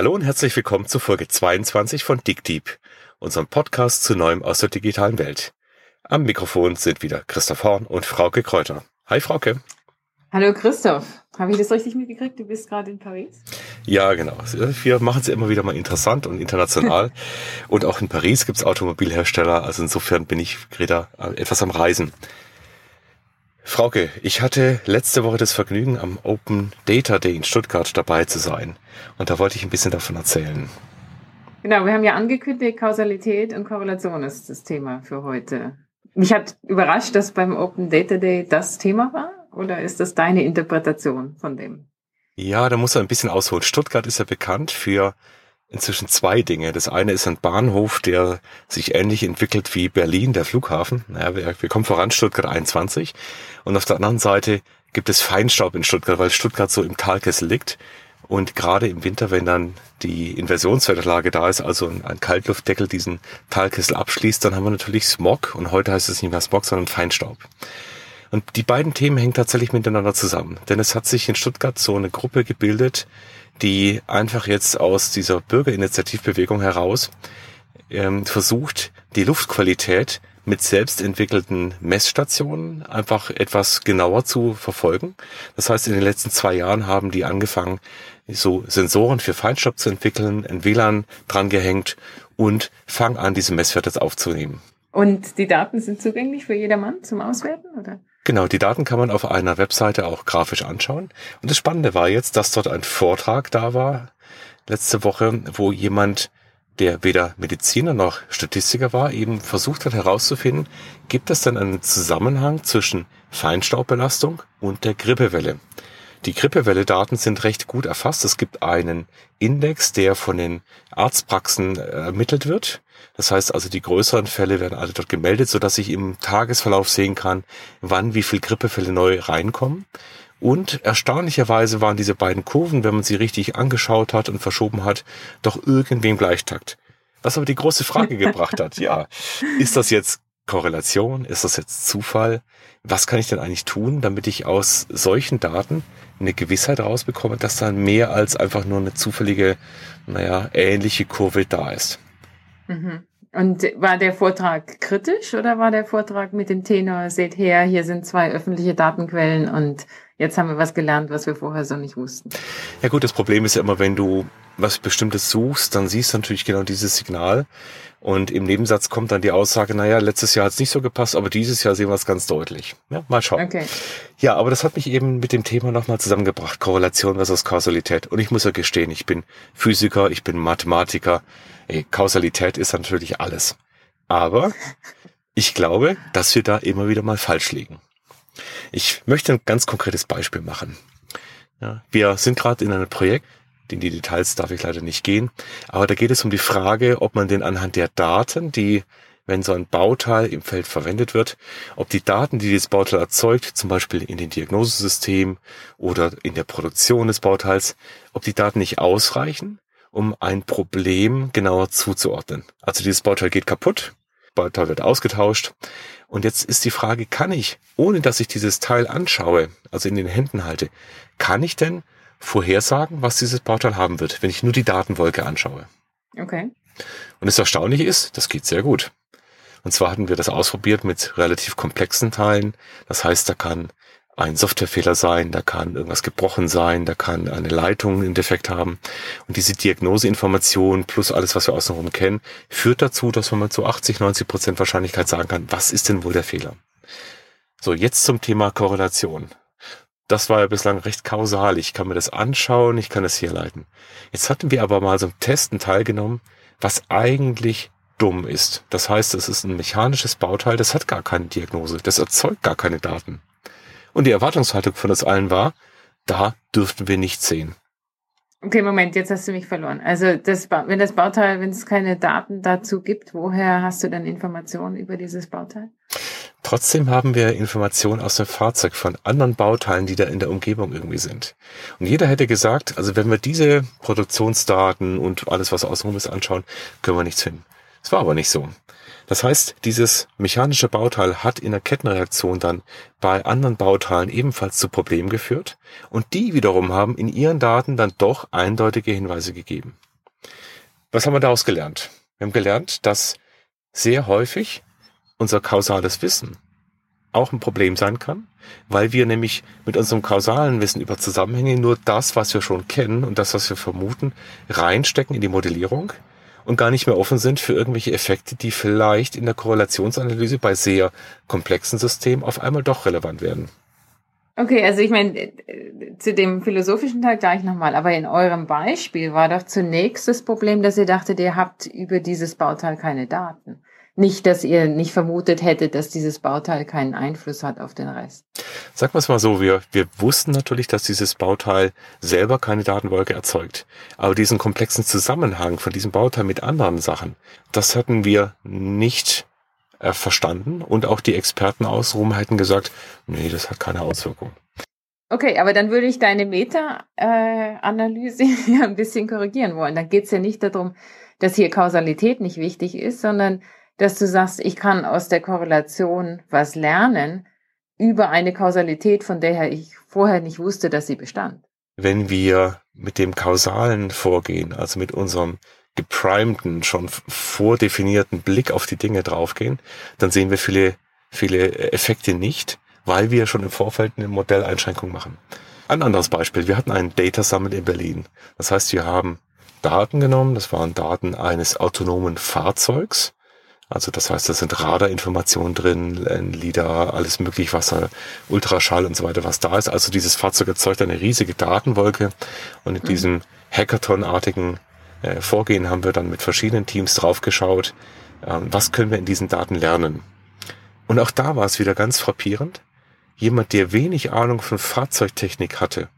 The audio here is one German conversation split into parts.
Hallo und herzlich willkommen zu Folge 22 von DickDeep, unserem Podcast zu Neuem aus der digitalen Welt. Am Mikrofon sind wieder Christoph Horn und Frauke Kräuter. Hi Frauke. Hallo Christoph. Habe ich das richtig mitgekriegt? Du bist gerade in Paris? Ja, genau. Wir machen es immer wieder mal interessant und international. und auch in Paris gibt es Automobilhersteller. Also insofern bin ich gerade etwas am Reisen. Frauke, ich hatte letzte Woche das Vergnügen, am Open Data Day in Stuttgart dabei zu sein. Und da wollte ich ein bisschen davon erzählen. Genau, wir haben ja angekündigt, Kausalität und Korrelation ist das Thema für heute. Mich hat überrascht, dass beim Open Data Day das Thema war. Oder ist das deine Interpretation von dem? Ja, da muss er ein bisschen ausholen. Stuttgart ist ja bekannt für inzwischen zwei Dinge. Das eine ist ein Bahnhof, der sich ähnlich entwickelt wie Berlin, der Flughafen. Naja, wir, wir kommen voran, Stuttgart 21. Und auf der anderen Seite gibt es Feinstaub in Stuttgart, weil Stuttgart so im Talkessel liegt. Und gerade im Winter, wenn dann die Inversionswetterlage da ist, also ein Kaltluftdeckel diesen Talkessel abschließt, dann haben wir natürlich Smog. Und heute heißt es nicht mehr Smog, sondern Feinstaub. Und die beiden Themen hängen tatsächlich miteinander zusammen. Denn es hat sich in Stuttgart so eine Gruppe gebildet, die einfach jetzt aus dieser Bürgerinitiativbewegung heraus ähm, versucht, die Luftqualität mit selbst entwickelten Messstationen einfach etwas genauer zu verfolgen. Das heißt, in den letzten zwei Jahren haben die angefangen, so Sensoren für Feinstaub zu entwickeln, ein WLAN drangehängt und fangen an, diese Messwerte aufzunehmen. Und die Daten sind zugänglich für jedermann zum Auswerten, oder? Genau, die Daten kann man auf einer Webseite auch grafisch anschauen. Und das Spannende war jetzt, dass dort ein Vortrag da war, letzte Woche, wo jemand, der weder Mediziner noch Statistiker war, eben versucht hat herauszufinden, gibt es denn einen Zusammenhang zwischen Feinstaubbelastung und der Grippewelle? Die Grippewelle-Daten sind recht gut erfasst. Es gibt einen Index, der von den Arztpraxen äh, ermittelt wird. Das heißt also, die größeren Fälle werden alle dort gemeldet, sodass ich im Tagesverlauf sehen kann, wann wie viel Grippefälle neu reinkommen. Und erstaunlicherweise waren diese beiden Kurven, wenn man sie richtig angeschaut hat und verschoben hat, doch irgendwie im Gleichtakt. Was aber die große Frage gebracht hat, ja, ist das jetzt Korrelation? Ist das jetzt Zufall? Was kann ich denn eigentlich tun, damit ich aus solchen Daten eine Gewissheit rausbekomme, dass da mehr als einfach nur eine zufällige, naja, ähnliche Kurve da ist? Mhm. Und war der Vortrag kritisch oder war der Vortrag mit dem Tenor, seht her, hier sind zwei öffentliche Datenquellen und jetzt haben wir was gelernt, was wir vorher so nicht wussten? Ja gut, das Problem ist ja immer, wenn du was Bestimmtes suchst, dann siehst du natürlich genau dieses Signal. Und im Nebensatz kommt dann die Aussage, naja, letztes Jahr hat es nicht so gepasst, aber dieses Jahr sehen wir es ganz deutlich. Ja, mal schauen. Okay. Ja, aber das hat mich eben mit dem Thema nochmal zusammengebracht, Korrelation versus Kausalität. Und ich muss ja gestehen, ich bin Physiker, ich bin Mathematiker. Ey, Kausalität ist natürlich alles. Aber ich glaube, dass wir da immer wieder mal falsch liegen. Ich möchte ein ganz konkretes Beispiel machen. Ja, wir sind gerade in einem Projekt, in die Details darf ich leider nicht gehen. Aber da geht es um die Frage, ob man den anhand der Daten, die, wenn so ein Bauteil im Feld verwendet wird, ob die Daten, die dieses Bauteil erzeugt, zum Beispiel in den Diagnosesystem oder in der Produktion des Bauteils, ob die Daten nicht ausreichen, um ein Problem genauer zuzuordnen. Also dieses Bauteil geht kaputt, Bauteil wird ausgetauscht. Und jetzt ist die Frage, kann ich, ohne dass ich dieses Teil anschaue, also in den Händen halte, kann ich denn vorhersagen, was dieses Bauteil haben wird, wenn ich nur die Datenwolke anschaue. Okay. Und das Erstaunliche ist, das geht sehr gut. Und zwar hatten wir das ausprobiert mit relativ komplexen Teilen. Das heißt, da kann ein Softwarefehler sein, da kann irgendwas gebrochen sein, da kann eine Leitung einen Defekt haben. Und diese Diagnoseinformation plus alles, was wir außenrum kennen, führt dazu, dass man mit so 80, 90 Prozent Wahrscheinlichkeit sagen kann, was ist denn wohl der Fehler? So, jetzt zum Thema Korrelation das war ja bislang recht kausal. Ich kann mir das anschauen, ich kann es herleiten. Jetzt hatten wir aber mal so ein Testen teilgenommen, was eigentlich dumm ist. Das heißt, es ist ein mechanisches Bauteil, das hat gar keine Diagnose, das erzeugt gar keine Daten. Und die Erwartungshaltung von uns allen war, da dürften wir nichts sehen. Okay, Moment, jetzt hast du mich verloren. Also das, wenn das Bauteil, wenn es keine Daten dazu gibt, woher hast du dann Informationen über dieses Bauteil? Trotzdem haben wir Informationen aus dem Fahrzeug von anderen Bauteilen, die da in der Umgebung irgendwie sind. Und jeder hätte gesagt, also wenn wir diese Produktionsdaten und alles, was außenrum ist, anschauen, können wir nichts finden. Es war aber nicht so. Das heißt, dieses mechanische Bauteil hat in der Kettenreaktion dann bei anderen Bauteilen ebenfalls zu Problemen geführt und die wiederum haben in ihren Daten dann doch eindeutige Hinweise gegeben. Was haben wir daraus gelernt? Wir haben gelernt, dass sehr häufig unser kausales Wissen auch ein Problem sein kann, weil wir nämlich mit unserem kausalen Wissen über Zusammenhänge nur das, was wir schon kennen und das, was wir vermuten, reinstecken in die Modellierung und gar nicht mehr offen sind für irgendwelche Effekte, die vielleicht in der Korrelationsanalyse bei sehr komplexen Systemen auf einmal doch relevant werden. Okay, also ich meine, zu dem philosophischen Teil gleich nochmal, aber in eurem Beispiel war doch zunächst das Problem, dass ihr dachtet, ihr habt über dieses Bauteil keine Daten. Nicht, dass ihr nicht vermutet hättet, dass dieses Bauteil keinen Einfluss hat auf den Rest. Sagen wir es mal so, wir, wir wussten natürlich, dass dieses Bauteil selber keine Datenwolke erzeugt. Aber diesen komplexen Zusammenhang von diesem Bauteil mit anderen Sachen, das hatten wir nicht äh, verstanden. Und auch die Experten außenrum hätten gesagt, nee, das hat keine Auswirkung. Okay, aber dann würde ich deine Meta-Analyse äh, ein bisschen korrigieren wollen. Da geht es ja nicht darum, dass hier Kausalität nicht wichtig ist, sondern dass du sagst, ich kann aus der Korrelation was lernen über eine Kausalität, von der ich vorher nicht wusste, dass sie bestand. Wenn wir mit dem kausalen vorgehen, also mit unserem geprimten, schon vordefinierten Blick auf die Dinge draufgehen, dann sehen wir viele, viele Effekte nicht, weil wir schon im Vorfeld eine Modelleinschränkung machen. Ein anderes Beispiel. Wir hatten einen Data Summit in Berlin. Das heißt, wir haben Daten genommen. Das waren Daten eines autonomen Fahrzeugs. Also das heißt, da sind Radarinformationen drin, LIDAR, alles möglich, Wasser, Ultraschall und so weiter, was da ist. Also dieses Fahrzeug erzeugt eine riesige Datenwolke und in mhm. diesem Hackathon-artigen äh, Vorgehen haben wir dann mit verschiedenen Teams draufgeschaut, ähm, was können wir in diesen Daten lernen. Und auch da war es wieder ganz frappierend. Jemand, der wenig Ahnung von Fahrzeugtechnik hatte,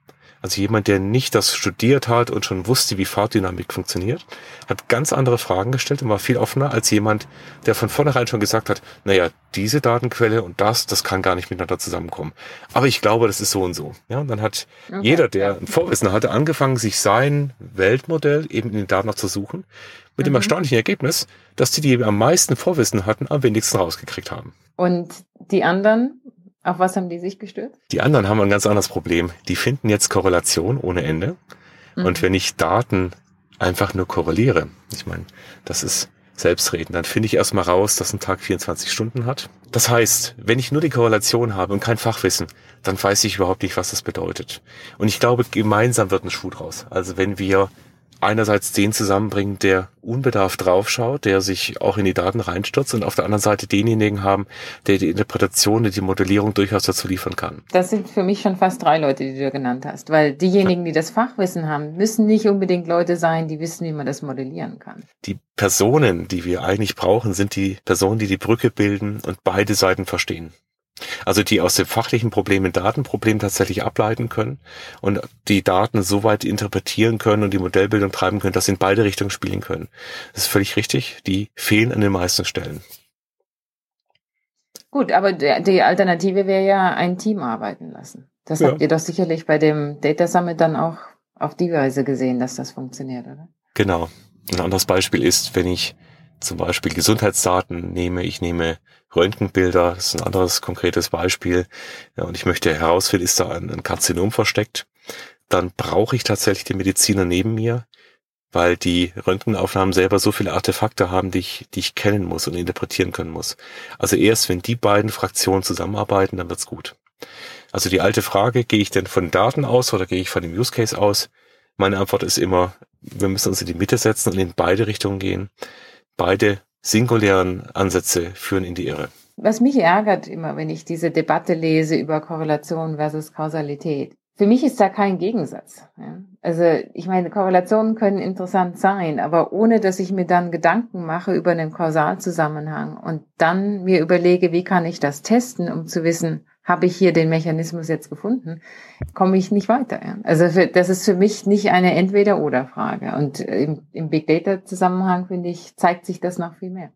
also jemand, der nicht das studiert hat und schon wusste, wie Fahrtdynamik funktioniert, hat ganz andere Fragen gestellt und war viel offener als jemand, der von vornherein schon gesagt hat, naja, diese Datenquelle und das, das kann gar nicht miteinander zusammenkommen. Aber ich glaube, das ist so und so. Ja, und dann hat okay. jeder, der ein Vorwissen hatte, angefangen, sich sein Weltmodell eben in den Daten noch zu suchen, mit mhm. dem erstaunlichen Ergebnis, dass die, die am meisten Vorwissen hatten, am wenigsten rausgekriegt haben. Und die anderen auf was haben die sich gestürzt? Die anderen haben ein ganz anderes Problem. Die finden jetzt Korrelation ohne Ende. Mhm. Und wenn ich Daten einfach nur korreliere, ich meine, das ist Selbstreden, dann finde ich erstmal raus, dass ein Tag 24 Stunden hat. Das heißt, wenn ich nur die Korrelation habe und kein Fachwissen, dann weiß ich überhaupt nicht, was das bedeutet. Und ich glaube, gemeinsam wird ein Schuh draus. Also wenn wir einerseits den zusammenbringen, der unbedarft draufschaut, der sich auch in die Daten reinstürzt und auf der anderen Seite denjenigen haben, der die Interpretation, die Modellierung durchaus dazu liefern kann. Das sind für mich schon fast drei Leute, die du genannt hast, weil diejenigen, die das Fachwissen haben, müssen nicht unbedingt Leute sein, die wissen, wie man das modellieren kann. Die Personen, die wir eigentlich brauchen, sind die Personen, die die Brücke bilden und beide Seiten verstehen. Also die aus dem fachlichen Problem ein Datenproblem tatsächlich ableiten können und die Daten so weit interpretieren können und die Modellbildung treiben können, dass sie in beide Richtungen spielen können. Das ist völlig richtig. Die fehlen an den meisten Stellen. Gut, aber die Alternative wäre ja ein Team arbeiten lassen. Das ja. habt ihr doch sicherlich bei dem Data Summit dann auch auf die Weise gesehen, dass das funktioniert, oder? Genau. Ein anderes Beispiel ist, wenn ich zum Beispiel Gesundheitsdaten nehme, ich nehme Röntgenbilder, das ist ein anderes konkretes Beispiel, ja, und ich möchte herausfinden, ist da ein, ein Karzinom versteckt, dann brauche ich tatsächlich den Mediziner neben mir, weil die Röntgenaufnahmen selber so viele Artefakte haben, die ich, die ich kennen muss und interpretieren können muss. Also erst wenn die beiden Fraktionen zusammenarbeiten, dann wird's gut. Also die alte Frage, gehe ich denn von Daten aus oder gehe ich von dem Use Case aus? Meine Antwort ist immer, wir müssen uns in die Mitte setzen und in beide Richtungen gehen. Beide singulären Ansätze führen in die Irre. Was mich ärgert immer, wenn ich diese Debatte lese über Korrelation versus Kausalität. Für mich ist da kein Gegensatz. Also ich meine, Korrelationen können interessant sein, aber ohne dass ich mir dann Gedanken mache über einen Kausalzusammenhang und dann mir überlege, wie kann ich das testen, um zu wissen, habe ich hier den Mechanismus jetzt gefunden, komme ich nicht weiter. Also für, das ist für mich nicht eine Entweder-Oder-Frage. Und im, im Big Data-Zusammenhang, finde ich, zeigt sich das noch viel mehr.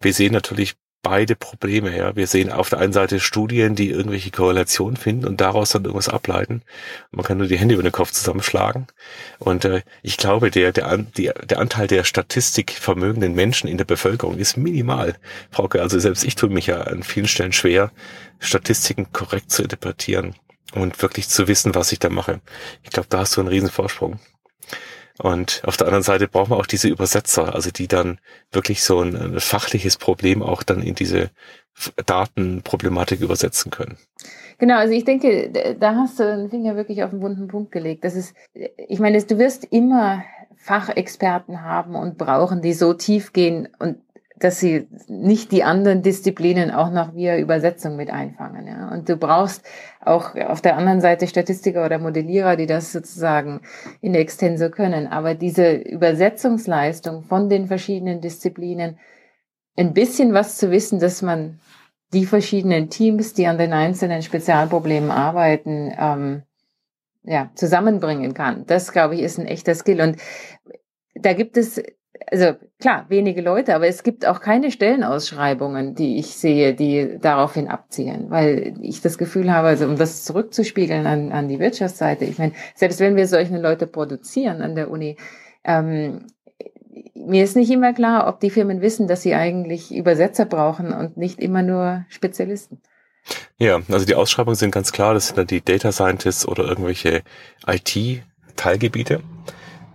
Wir sehen natürlich beide Probleme. Ja. Wir sehen auf der einen Seite Studien, die irgendwelche Korrelationen finden und daraus dann irgendwas ableiten. Man kann nur die Hände über den Kopf zusammenschlagen. Und äh, ich glaube, der, der, der, der Anteil der statistikvermögenden Menschen in der Bevölkerung ist minimal. Frauke, also selbst ich tue mich ja an vielen Stellen schwer, Statistiken korrekt zu interpretieren und wirklich zu wissen, was ich da mache. Ich glaube, da hast du einen riesen Vorsprung. Und auf der anderen Seite brauchen wir auch diese Übersetzer, also die dann wirklich so ein, ein fachliches Problem auch dann in diese Datenproblematik übersetzen können. Genau, also ich denke, da hast du den Finger wirklich auf den wunden Punkt gelegt. Das ist, ich meine, du wirst immer Fachexperten haben und brauchen, die so tief gehen und dass sie nicht die anderen Disziplinen auch noch via Übersetzung mit einfangen. Ja. Und du brauchst auch auf der anderen Seite Statistiker oder Modellierer, die das sozusagen in extenso können. Aber diese Übersetzungsleistung von den verschiedenen Disziplinen, ein bisschen was zu wissen, dass man die verschiedenen Teams, die an den einzelnen Spezialproblemen arbeiten, ähm, ja, zusammenbringen kann. Das, glaube ich, ist ein echter Skill. Und da gibt es also klar, wenige Leute, aber es gibt auch keine Stellenausschreibungen, die ich sehe, die daraufhin abzielen, weil ich das Gefühl habe, also um das zurückzuspiegeln an, an die Wirtschaftsseite, ich meine, selbst wenn wir solche Leute produzieren an der Uni, ähm, mir ist nicht immer klar, ob die Firmen wissen, dass sie eigentlich Übersetzer brauchen und nicht immer nur Spezialisten. Ja, also die Ausschreibungen sind ganz klar, das sind dann die Data Scientists oder irgendwelche IT-Teilgebiete.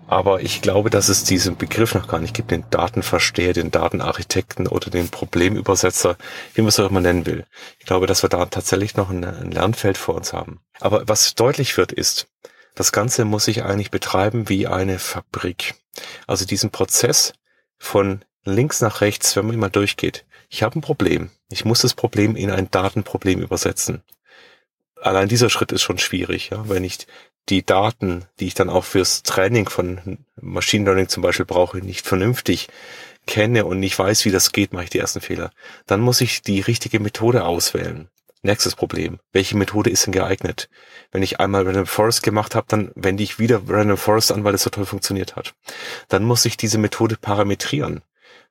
Aber ich glaube, dass es diesen Begriff noch gar nicht gibt, den Datenversteher, den Datenarchitekten oder den Problemübersetzer, wie man es auch immer nennen will. Ich glaube, dass wir da tatsächlich noch ein, ein Lernfeld vor uns haben. Aber was deutlich wird, ist, das Ganze muss sich eigentlich betreiben wie eine Fabrik. Also diesen Prozess von links nach rechts, wenn man immer durchgeht. Ich habe ein Problem. Ich muss das Problem in ein Datenproblem übersetzen. Allein dieser Schritt ist schon schwierig, ja, wenn ich die Daten, die ich dann auch fürs Training von Machine Learning zum Beispiel brauche, nicht vernünftig kenne und nicht weiß, wie das geht, mache ich die ersten Fehler. Dann muss ich die richtige Methode auswählen. Nächstes Problem. Welche Methode ist denn geeignet? Wenn ich einmal Random Forest gemacht habe, dann wende ich wieder Random Forest an, weil es so toll funktioniert hat. Dann muss ich diese Methode parametrieren.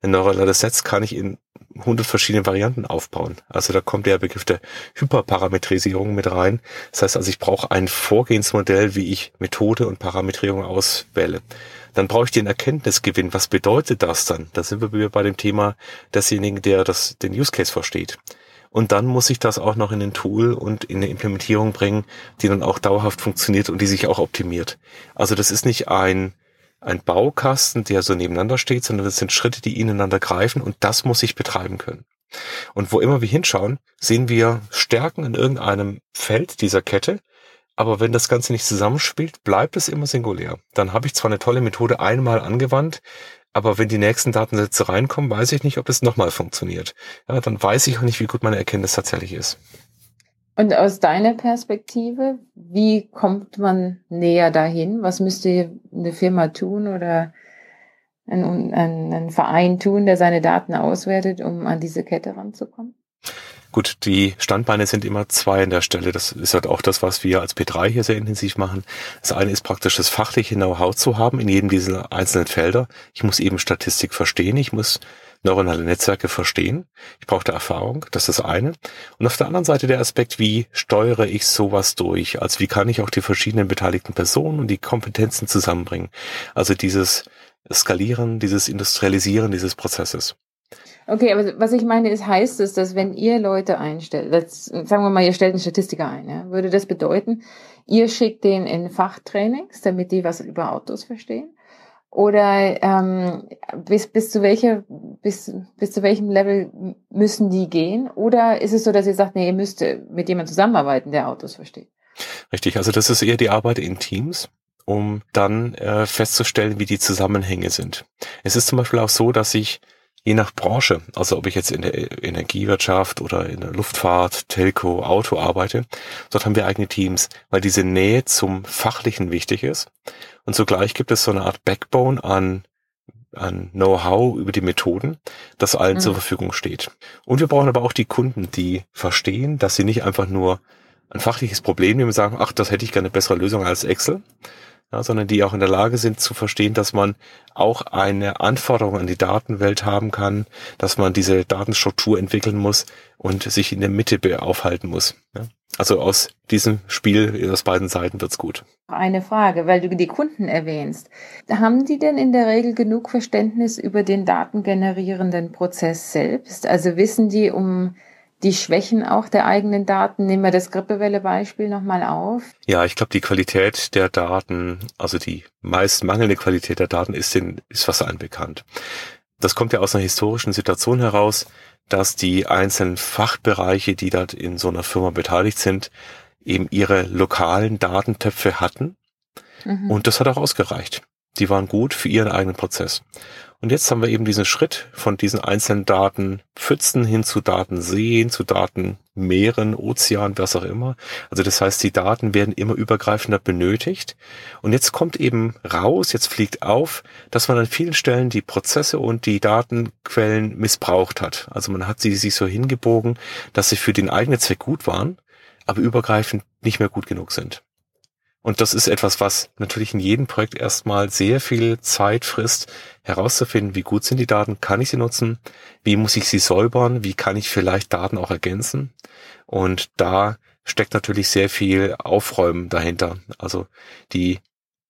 Ein neurales Netz kann ich in 100 verschiedene Varianten aufbauen. Also da kommt der Begriff der Hyperparametrisierung mit rein. Das heißt also, ich brauche ein Vorgehensmodell, wie ich Methode und Parametrierung auswähle. Dann brauche ich den Erkenntnisgewinn. Was bedeutet das dann? Da sind wir wieder bei dem Thema desjenigen, der das, den Use Case versteht. Und dann muss ich das auch noch in ein Tool und in eine Implementierung bringen, die dann auch dauerhaft funktioniert und die sich auch optimiert. Also das ist nicht ein ein Baukasten, der so nebeneinander steht, sondern das sind Schritte, die ineinander greifen und das muss ich betreiben können. Und wo immer wir hinschauen, sehen wir Stärken in irgendeinem Feld dieser Kette, aber wenn das Ganze nicht zusammenspielt, bleibt es immer singulär. Dann habe ich zwar eine tolle Methode einmal angewandt, aber wenn die nächsten Datensätze reinkommen, weiß ich nicht, ob es nochmal funktioniert. Ja, dann weiß ich auch nicht, wie gut meine Erkenntnis tatsächlich ist. Und aus deiner Perspektive, wie kommt man näher dahin? Was müsste eine Firma tun oder ein, ein, ein Verein tun, der seine Daten auswertet, um an diese Kette ranzukommen? Gut, die Standbeine sind immer zwei an der Stelle. Das ist halt auch das, was wir als P3 hier sehr intensiv machen. Das eine ist praktisch das fachliche Know-how zu haben in jedem dieser einzelnen Felder. Ich muss eben Statistik verstehen. Ich muss neuronale Netzwerke verstehen. Ich brauche da Erfahrung, das ist das eine. Und auf der anderen Seite der Aspekt, wie steuere ich sowas durch? Also wie kann ich auch die verschiedenen beteiligten Personen und die Kompetenzen zusammenbringen? Also dieses Skalieren, dieses Industrialisieren dieses Prozesses. Okay, aber was ich meine ist, heißt es, dass wenn ihr Leute einstellt, das, sagen wir mal, ihr stellt einen Statistiker ein, ja, würde das bedeuten, ihr schickt den in Fachtrainings, damit die was über Autos verstehen? Oder ähm, bis, bis, zu welcher, bis, bis zu welchem Level müssen die gehen? Oder ist es so, dass ihr sagt, nee, ihr müsst mit jemandem zusammenarbeiten, der Autos versteht? Richtig, also das ist eher die Arbeit in Teams, um dann äh, festzustellen, wie die Zusammenhänge sind. Es ist zum Beispiel auch so, dass ich je nach Branche, also ob ich jetzt in der Energiewirtschaft oder in der Luftfahrt, Telco, Auto arbeite, dort haben wir eigene Teams, weil diese Nähe zum Fachlichen wichtig ist. Und zugleich gibt es so eine Art Backbone an an Know-how über die Methoden, das allen mhm. zur Verfügung steht. Und wir brauchen aber auch die Kunden, die verstehen, dass sie nicht einfach nur ein fachliches Problem nehmen und sagen, ach, das hätte ich gerne eine bessere Lösung als Excel, ja, sondern die auch in der Lage sind zu verstehen, dass man auch eine Anforderung an die Datenwelt haben kann, dass man diese Datenstruktur entwickeln muss und sich in der Mitte aufhalten muss. Ja. Also aus diesem Spiel aus beiden Seiten wird's gut. Eine Frage, weil du die Kunden erwähnst. Haben die denn in der Regel genug Verständnis über den datengenerierenden Prozess selbst? Also wissen die um die Schwächen auch der eigenen Daten? Nehmen wir das Grippewelle-Beispiel nochmal auf. Ja, ich glaube, die Qualität der Daten, also die meist mangelnde Qualität der Daten ist, den, ist was allen bekannt. Das kommt ja aus einer historischen Situation heraus, dass die einzelnen Fachbereiche, die dort in so einer Firma beteiligt sind, eben ihre lokalen Datentöpfe hatten. Mhm. Und das hat auch ausgereicht. Die waren gut für ihren eigenen Prozess. Und jetzt haben wir eben diesen Schritt von diesen einzelnen Datenpfützen hin zu Datenseen, zu Datenmeeren, Ozean, was auch immer. Also das heißt, die Daten werden immer übergreifender benötigt. Und jetzt kommt eben raus, jetzt fliegt auf, dass man an vielen Stellen die Prozesse und die Datenquellen missbraucht hat. Also man hat sie sich so hingebogen, dass sie für den eigenen Zweck gut waren, aber übergreifend nicht mehr gut genug sind. Und das ist etwas, was natürlich in jedem Projekt erstmal sehr viel Zeit frisst, herauszufinden, wie gut sind die Daten, kann ich sie nutzen, wie muss ich sie säubern, wie kann ich vielleicht Daten auch ergänzen. Und da steckt natürlich sehr viel Aufräumen dahinter. Also die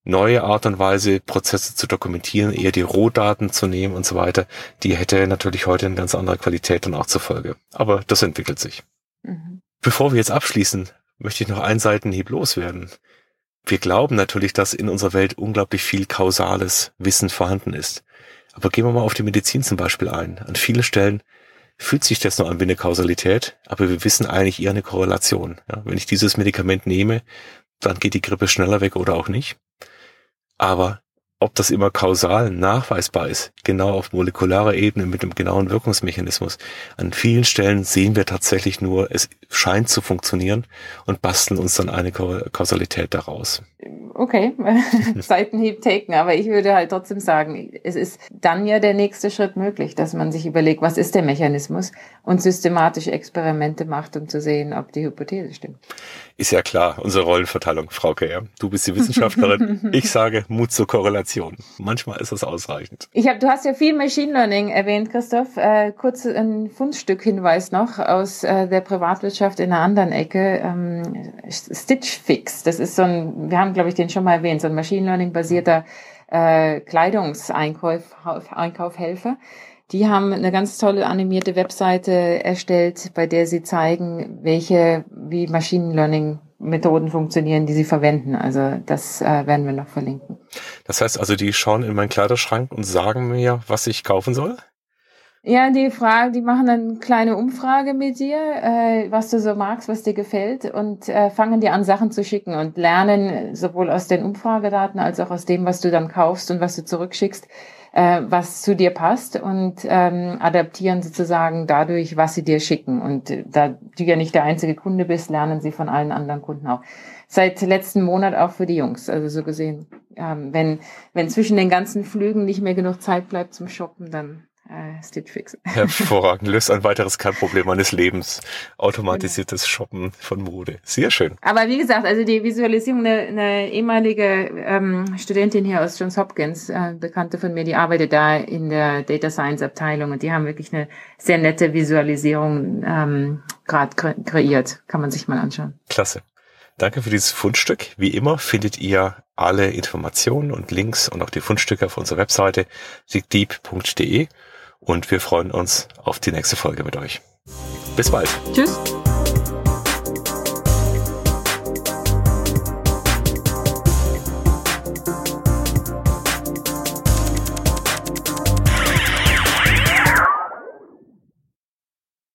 neue Art und Weise, Prozesse zu dokumentieren, eher die Rohdaten zu nehmen und so weiter, die hätte natürlich heute eine ganz andere Qualität dann auch zur Folge. Aber das entwickelt sich. Mhm. Bevor wir jetzt abschließen, möchte ich noch einen Seitenhieb loswerden wir glauben natürlich, dass in unserer Welt unglaublich viel kausales Wissen vorhanden ist. Aber gehen wir mal auf die Medizin zum Beispiel ein. An vielen Stellen fühlt sich das nur an wie eine Kausalität, aber wir wissen eigentlich eher eine Korrelation. Ja, wenn ich dieses Medikament nehme, dann geht die Grippe schneller weg oder auch nicht. Aber ob das immer kausal nachweisbar ist, genau auf molekularer Ebene mit einem genauen Wirkungsmechanismus. An vielen Stellen sehen wir tatsächlich nur, es scheint zu funktionieren und basteln uns dann eine Kausalität daraus okay, Seitenhieb taken, aber ich würde halt trotzdem sagen, es ist dann ja der nächste Schritt möglich, dass man sich überlegt, was ist der Mechanismus und systematisch Experimente macht, um zu sehen, ob die Hypothese stimmt. Ist ja klar, unsere Rollenverteilung, Frau Kehr. Du bist die Wissenschaftlerin, ich sage Mut zur Korrelation. Manchmal ist das ausreichend. Ich habe, du hast ja viel Machine Learning erwähnt, Christoph. Äh, kurz ein Fundstück-Hinweis noch aus äh, der Privatwirtschaft in einer anderen Ecke. Ähm, Stitch Fix, das ist so ein, wir haben glaube ich den schon mal erwähnt, so ein Machine Learning basierter äh, Kleidungseinkaufhelfer. Die haben eine ganz tolle animierte Webseite erstellt, bei der sie zeigen, welche, wie Machine Learning Methoden funktionieren, die sie verwenden. Also das äh, werden wir noch verlinken. Das heißt also, die schauen in meinen Kleiderschrank und sagen mir, was ich kaufen soll? Ja, die Frage, die machen dann eine kleine Umfrage mit dir, äh, was du so magst, was dir gefällt und äh, fangen dir an, Sachen zu schicken und lernen sowohl aus den Umfragedaten als auch aus dem, was du dann kaufst und was du zurückschickst, äh, was zu dir passt und ähm, adaptieren sozusagen dadurch, was sie dir schicken. Und äh, da du ja nicht der einzige Kunde bist, lernen sie von allen anderen Kunden auch. Seit letzten Monat auch für die Jungs. Also so gesehen, ähm, wenn, wenn zwischen den ganzen Flügen nicht mehr genug Zeit bleibt zum Shoppen, dann äh, Stitch Fix. Hervorragend. Löst ein weiteres Kernproblem meines Lebens. Automatisiertes Shoppen von Mode. Sehr schön. Aber wie gesagt, also die Visualisierung, eine, eine ehemalige ähm, Studentin hier aus Johns Hopkins, äh, Bekannte von mir, die arbeitet da in der Data Science Abteilung und die haben wirklich eine sehr nette Visualisierung ähm, gerade kre kreiert. Kann man sich mal anschauen. Klasse. Danke für dieses Fundstück. Wie immer findet ihr alle Informationen und Links und auch die Fundstücke auf unserer Webseite sigdeep.de und wir freuen uns auf die nächste Folge mit euch. Bis bald. Tschüss.